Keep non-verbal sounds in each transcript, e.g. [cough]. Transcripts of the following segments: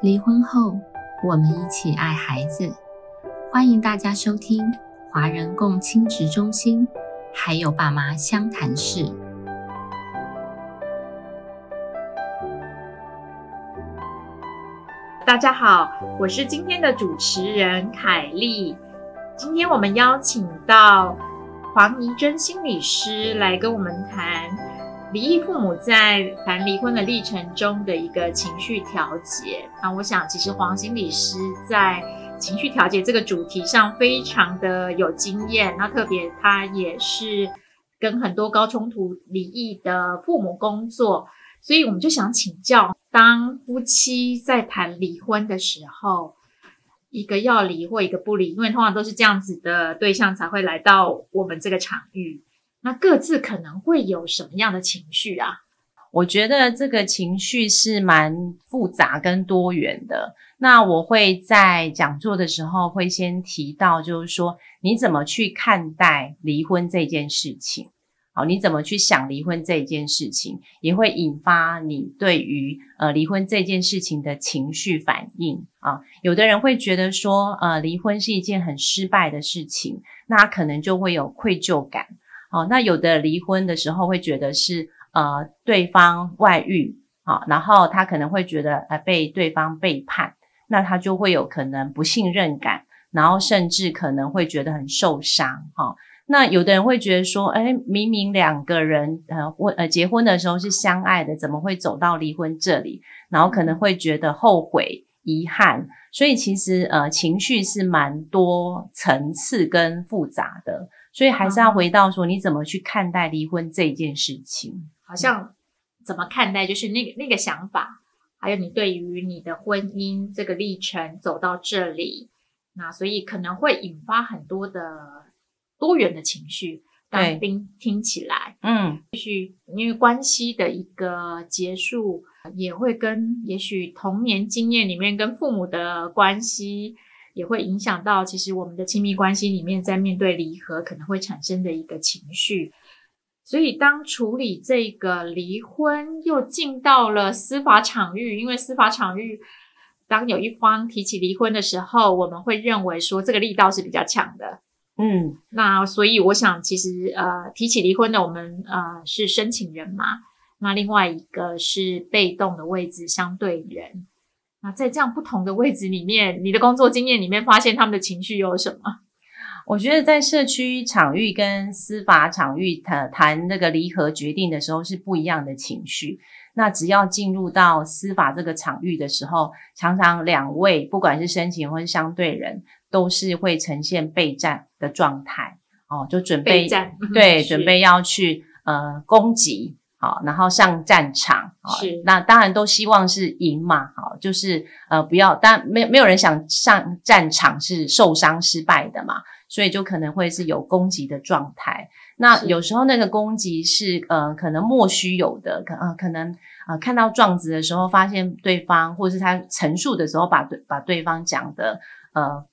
离婚后，我们一起爱孩子。欢迎大家收听华人共亲职中心，还有爸妈相谈室。大家好，我是今天的主持人凯丽。今天我们邀请到黄怡珍心理师来跟我们谈。离异父母在谈离婚的历程中的一个情绪调节，那我想其实黄心理师在情绪调节这个主题上非常的有经验，那特别他也是跟很多高冲突离异的父母工作，所以我们就想请教，当夫妻在谈离婚的时候，一个要离或一个不离，因为通常都是这样子的对象才会来到我们这个场域。那各自可能会有什么样的情绪啊？我觉得这个情绪是蛮复杂跟多元的。那我会在讲座的时候会先提到，就是说你怎么去看待离婚这件事情？好，你怎么去想离婚这件事情，也会引发你对于呃离婚这件事情的情绪反应啊。有的人会觉得说，呃，离婚是一件很失败的事情，那可能就会有愧疚感。哦，那有的离婚的时候会觉得是呃对方外遇，好，然后他可能会觉得呃被对方背叛，那他就会有可能不信任感，然后甚至可能会觉得很受伤，哈。那有的人会觉得说，哎，明明两个人呃婚呃结婚的时候是相爱的，怎么会走到离婚这里？然后可能会觉得后悔、遗憾，所以其实呃情绪是蛮多层次跟复杂的。所以还是要回到说，你怎么去看待离婚这件事情？好像怎么看待，就是那个那个想法，还有你对于你的婚姻这个历程走到这里，那所以可能会引发很多的多元的情绪。当听听起来，嗯，也许因为关系的一个结束，也会跟也许童年经验里面跟父母的关系。也会影响到，其实我们的亲密关系里面，在面对离合可能会产生的一个情绪。所以，当处理这个离婚又进到了司法场域，因为司法场域，当有一方提起离婚的时候，我们会认为说这个力道是比较强的。嗯，那所以我想，其实呃，提起离婚的我们呃是申请人嘛，那另外一个是被动的位置相对人。那在这样不同的位置里面，你的工作经验里面发现他们的情绪有什么？[laughs] 我觉得在社区场域跟司法场域谈谈那个离合决定的时候是不一样的情绪。那只要进入到司法这个场域的时候，常常两位不管是申请或是相对人，都是会呈现备战的状态哦，就准备对准备要去呃攻击。好，然后上战场，是那当然都希望是赢嘛，好，就是呃不要，但没没有人想上战场是受伤失败的嘛，所以就可能会是有攻击的状态。那有时候那个攻击是呃可能莫须有的，可呃可能呃看到状子的时候，发现对方或者是他陈述的时候，把对把对方讲的呃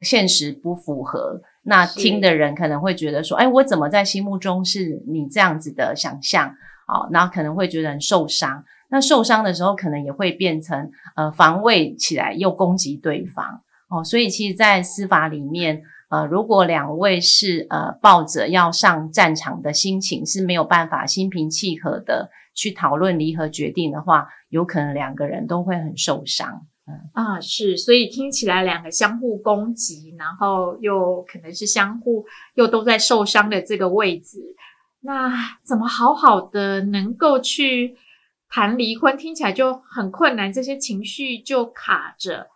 现实不符合，那听的人可能会觉得说，哎，我怎么在心目中是你这样子的想象？好，那可能会觉得很受伤。那受伤的时候，可能也会变成呃防卫起来，又攻击对方。哦，所以其实，在司法里面，呃，如果两位是呃抱着要上战场的心情，是没有办法心平气和的去讨论离合决定的话，有可能两个人都会很受伤。嗯啊，是，所以听起来两个相互攻击，然后又可能是相互又都在受伤的这个位置。那怎么好好的能够去谈离婚？听起来就很困难，这些情绪就卡着。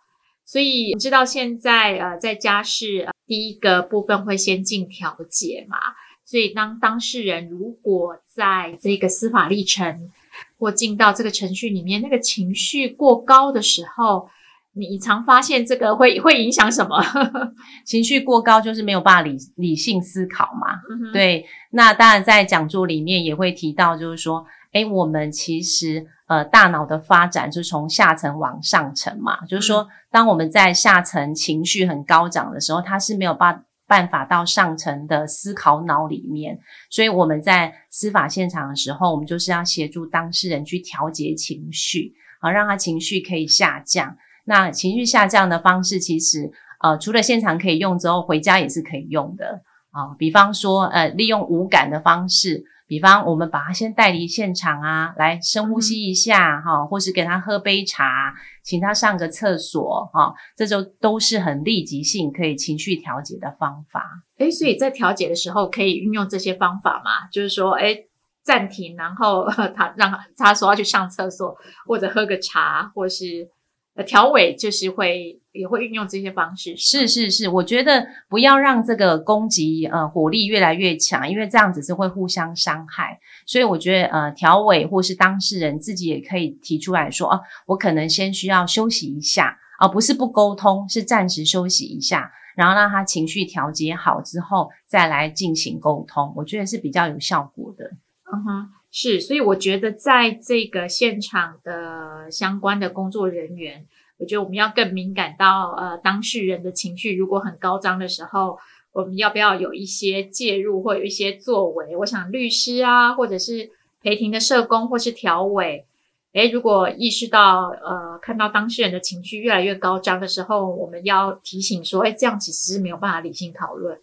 所以你知道现在呃，在家事第一个部分会先进调解嘛？所以当当事人如果在这个司法历程或进到这个程序里面，那个情绪过高的时候。你常发现这个会会影响什么？[laughs] 情绪过高就是没有办法理理性思考嘛。对，那当然在讲座里面也会提到，就是说，哎，我们其实呃大脑的发展是从下层往上层嘛。就是说，当我们在下层情绪很高涨的时候，它是没有办办法到上层的思考脑里面。所以我们在司法现场的时候，我们就是要协助当事人去调节情绪，啊，让他情绪可以下降。那情绪下降的方式，其实呃，除了现场可以用之后，回家也是可以用的啊。比方说，呃，利用无感的方式，比方我们把他先带离现场啊，来深呼吸一下哈，或是给他喝杯茶，请他上个厕所哈，这就都是很立即性可以情绪调节的方法。诶，所以在调节的时候可以运用这些方法嘛？就是说，诶。暂停，然后 [laughs] 他让他说要去上厕所，或者喝个茶，或是呃调尾，就是会也会运用这些方式。是是是，我觉得不要让这个攻击呃火力越来越强，因为这样子是会互相伤害。所以我觉得呃调尾或是当事人自己也可以提出来说，哦，我可能先需要休息一下，而不是不沟通，是暂时休息一下，然后让他情绪调节好之后再来进行沟通，我觉得是比较有效果的。嗯哼，是，所以我觉得在这个现场的相关的工作人员，我觉得我们要更敏感到呃当事人的情绪如果很高涨的时候，我们要不要有一些介入或有一些作为？我想律师啊，或者是陪庭的社工或是调委，诶，如果意识到呃看到当事人的情绪越来越高涨的时候，我们要提醒说，诶，这样其实是没有办法理性讨论。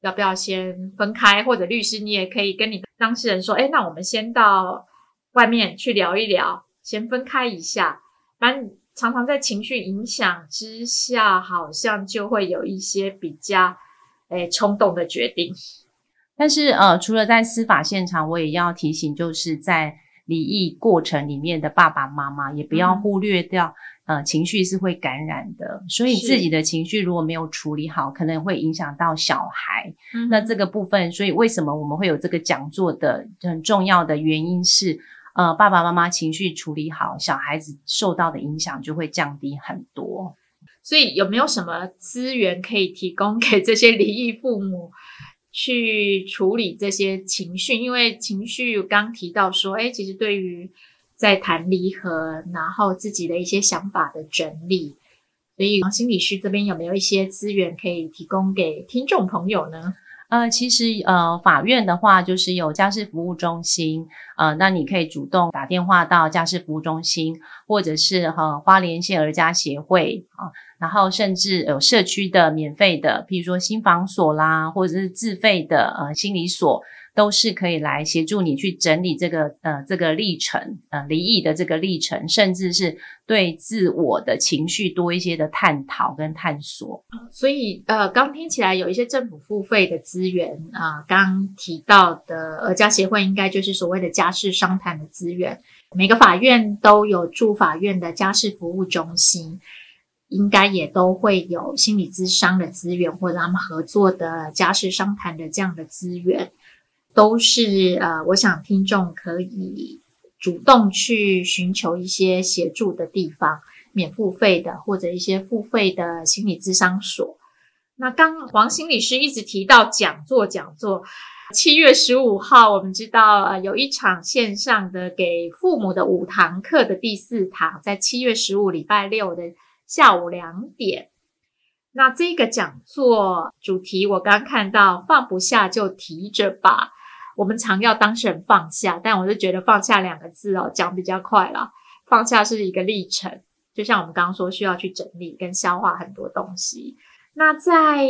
要不要先分开？或者律师，你也可以跟你当事人说：“哎，那我们先到外面去聊一聊，先分开一下。”反正常常在情绪影响之下，好像就会有一些比较诶冲动的决定。但是呃，除了在司法现场，我也要提醒，就是在离异过程里面的爸爸妈妈，也不要忽略掉。呃，情绪是会感染的，所以自己的情绪如果没有处理好，可能会影响到小孩。那这个部分，所以为什么我们会有这个讲座的很重要的原因是，呃，爸爸妈妈情绪处理好，小孩子受到的影响就会降低很多。所以有没有什么资源可以提供给这些离异父母去处理这些情绪？因为情绪刚提到说，哎，其实对于在谈离合，然后自己的一些想法的整理，所以王心理师这边有没有一些资源可以提供给听众朋友呢？呃，其实呃，法院的话就是有家事服务中心，呃，那你可以主动打电话到家事服务中心，或者是哈花莲县儿家协会啊，然后甚至有社区的免费的，譬如说新房所啦，或者是自费的呃心理所。都是可以来协助你去整理这个呃这个历程呃离异的这个历程，甚至是对自我的情绪多一些的探讨跟探索。所以呃刚听起来有一些政府付费的资源啊，刚提到的呃家协会应该就是所谓的家事商谈的资源。每个法院都有驻法院的家事服务中心，应该也都会有心理咨商的资源，或者他们合作的家事商谈的这样的资源。都是呃，我想听众可以主动去寻求一些协助的地方，免付费的或者一些付费的心理咨商所。那刚黄心理师一直提到讲座，讲座七月十五号，我们知道呃有一场线上的给父母的五堂课的第四堂，在七月十五礼拜六的下午两点。那这个讲座主题我刚看到，放不下就提着吧。我们常要当事人放下，但我就觉得放下两个字哦，讲比较快啦。放下是一个历程，就像我们刚刚说，需要去整理跟消化很多东西。那在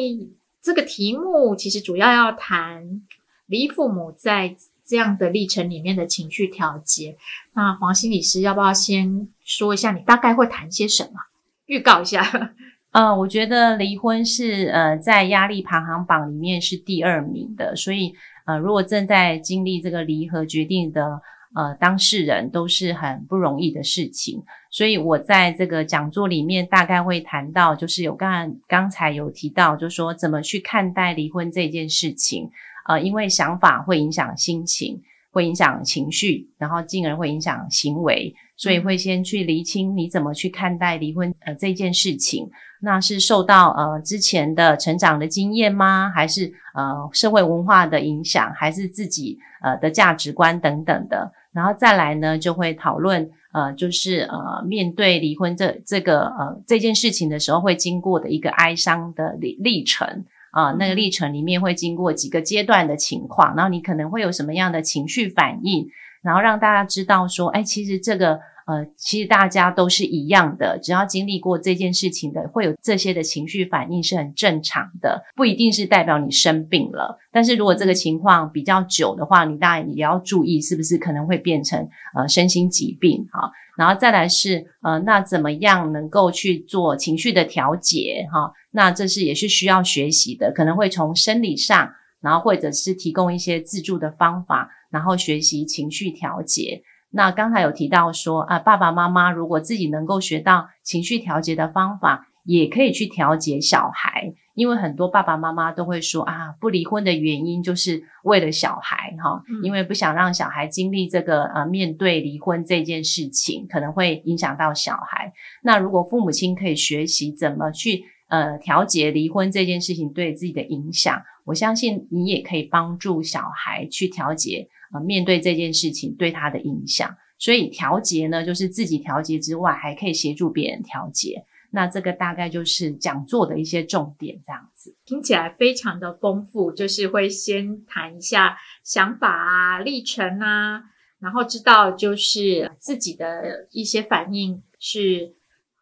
这个题目，其实主要要谈离父母在这样的历程里面的情绪调节。那黄心理师要不要先说一下，你大概会谈些什么？预告一下。[laughs] 呃，我觉得离婚是呃在压力排行榜里面是第二名的，所以。呃，如果正在经历这个离合决定的呃当事人，都是很不容易的事情。所以我在这个讲座里面大概会谈到，就是有刚刚才有提到，就是说怎么去看待离婚这件事情。呃，因为想法会影响心情，会影响情绪，然后进而会影响行为，所以会先去厘清你怎么去看待离婚呃这件事情。那是受到呃之前的成长的经验吗？还是呃社会文化的影响？还是自己呃的价值观等等的？然后再来呢，就会讨论呃就是呃面对离婚这这个呃这件事情的时候，会经过的一个哀伤的历历程啊，那个历程里面会经过几个阶段的情况，然后你可能会有什么样的情绪反应，然后让大家知道说，哎，其实这个。呃，其实大家都是一样的，只要经历过这件事情的，会有这些的情绪反应是很正常的，不一定是代表你生病了。但是如果这个情况比较久的话，你当然也要注意，是不是可能会变成呃身心疾病哈。然后再来是呃，那怎么样能够去做情绪的调节哈？那这是也是需要学习的，可能会从生理上，然后或者是提供一些自助的方法，然后学习情绪调节。那刚才有提到说啊，爸爸妈妈如果自己能够学到情绪调节的方法，也可以去调节小孩，因为很多爸爸妈妈都会说啊，不离婚的原因就是为了小孩哈，因为不想让小孩经历这个呃面对离婚这件事情，可能会影响到小孩。那如果父母亲可以学习怎么去呃调节离婚这件事情对自己的影响，我相信你也可以帮助小孩去调节。呃，面对这件事情对他的影响，所以调节呢，就是自己调节之外，还可以协助别人调节。那这个大概就是讲座的一些重点，这样子听起来非常的丰富。就是会先谈一下想法啊、历程啊，然后知道就是自己的一些反应是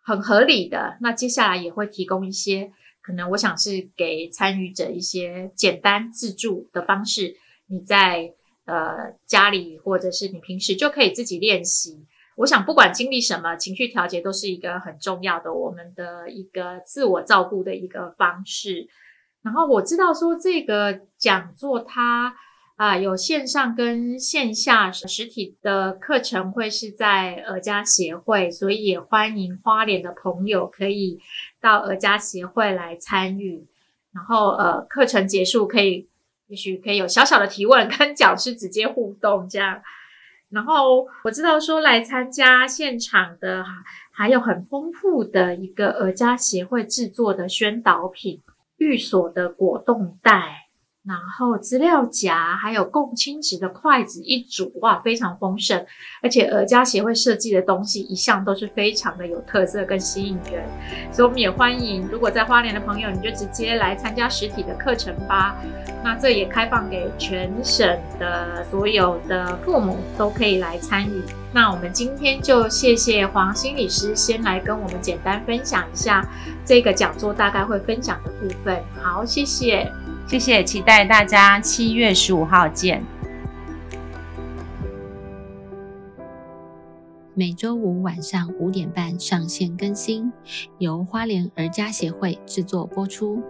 很合理的。那接下来也会提供一些可能，我想是给参与者一些简单自助的方式。你在呃，家里或者是你平时就可以自己练习。我想，不管经历什么，情绪调节都是一个很重要的，我们的一个自我照顾的一个方式。然后我知道说这个讲座它啊有线上跟线下实体的课程会是在尔家协会，所以也欢迎花莲的朋友可以到尔家协会来参与。然后呃，课程结束可以。也许可以有小小的提问，跟讲师直接互动这样。然后我知道说来参加现场的还有很丰富的一个耳家协会制作的宣导品，寓所的果冻袋。然后资料夹，还有共亲子的筷子一组，哇，非常丰盛。而且尔家协会设计的东西一向都是非常的有特色跟吸引人，所以我们也欢迎，如果在花莲的朋友，你就直接来参加实体的课程吧。那这也开放给全省的所有的父母都可以来参与。那我们今天就谢谢黄心理师先来跟我们简单分享一下这个讲座大概会分享的部分。好，谢谢。谢谢，期待大家七月十五号见。每周五晚上五点半上线更新，由花莲儿家协会制作播出。